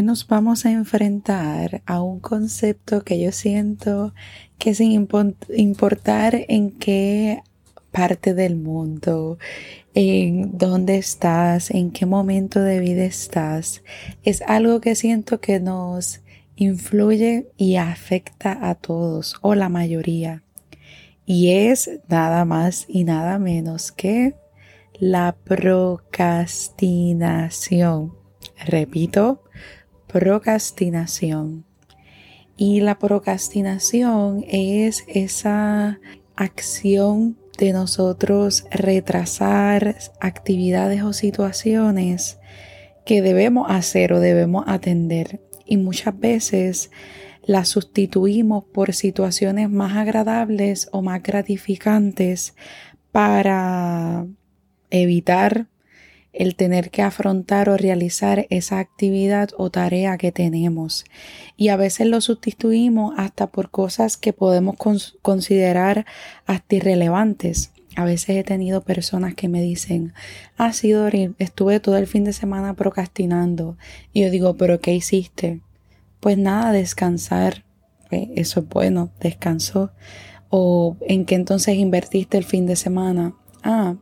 Hoy nos vamos a enfrentar a un concepto que yo siento que sin importar en qué parte del mundo, en dónde estás, en qué momento de vida estás, es algo que siento que nos influye y afecta a todos o la mayoría. Y es nada más y nada menos que la procrastinación. Repito, procrastinación. Y la procrastinación es esa acción de nosotros retrasar actividades o situaciones que debemos hacer o debemos atender. Y muchas veces las sustituimos por situaciones más agradables o más gratificantes para evitar el tener que afrontar o realizar esa actividad o tarea que tenemos. Y a veces lo sustituimos hasta por cosas que podemos considerar hasta irrelevantes. A veces he tenido personas que me dicen, ah, sí, Dori, estuve todo el fin de semana procrastinando. Y yo digo, ¿pero qué hiciste? Pues nada, descansar. Pues eso es bueno, descansó. O en qué entonces invertiste el fin de semana. Ah,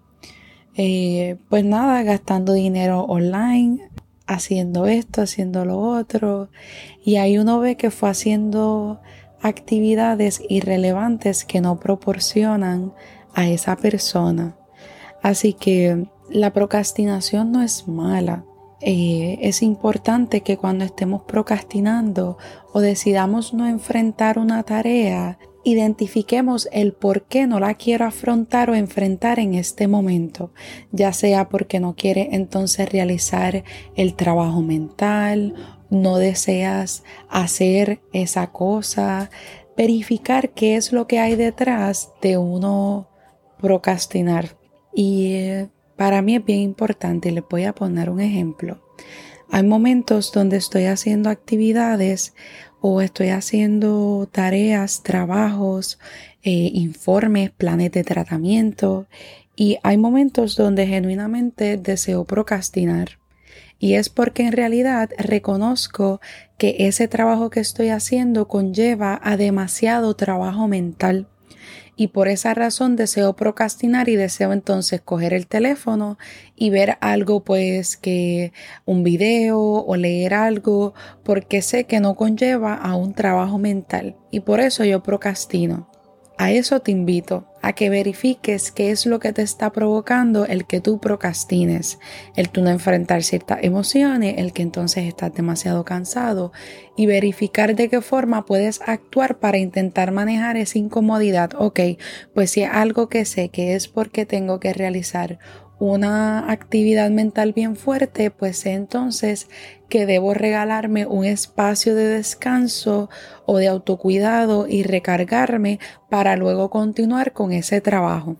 eh, pues nada, gastando dinero online, haciendo esto, haciendo lo otro. Y ahí uno ve que fue haciendo actividades irrelevantes que no proporcionan a esa persona. Así que la procrastinación no es mala. Eh, es importante que cuando estemos procrastinando o decidamos no enfrentar una tarea, identifiquemos el por qué no la quiero afrontar o enfrentar en este momento, ya sea porque no quiere entonces realizar el trabajo mental, no deseas hacer esa cosa, verificar qué es lo que hay detrás de uno procrastinar. Y eh, para mí es bien importante, le voy a poner un ejemplo. Hay momentos donde estoy haciendo actividades o estoy haciendo tareas, trabajos, eh, informes, planes de tratamiento y hay momentos donde genuinamente deseo procrastinar. Y es porque en realidad reconozco que ese trabajo que estoy haciendo conlleva a demasiado trabajo mental y por esa razón deseo procrastinar y deseo entonces coger el teléfono y ver algo pues que un video o leer algo porque sé que no conlleva a un trabajo mental y por eso yo procrastino. A eso te invito, a que verifiques qué es lo que te está provocando el que tú procrastines, el tú no enfrentar ciertas emociones, el que entonces estás demasiado cansado y verificar de qué forma puedes actuar para intentar manejar esa incomodidad. Ok, pues si es algo que sé que es porque tengo que realizar una actividad mental bien fuerte, pues entonces que debo regalarme un espacio de descanso o de autocuidado y recargarme para luego continuar con ese trabajo.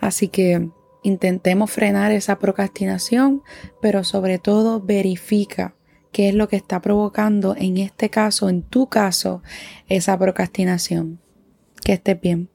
Así que intentemos frenar esa procrastinación, pero sobre todo verifica qué es lo que está provocando en este caso, en tu caso, esa procrastinación. Que estés bien.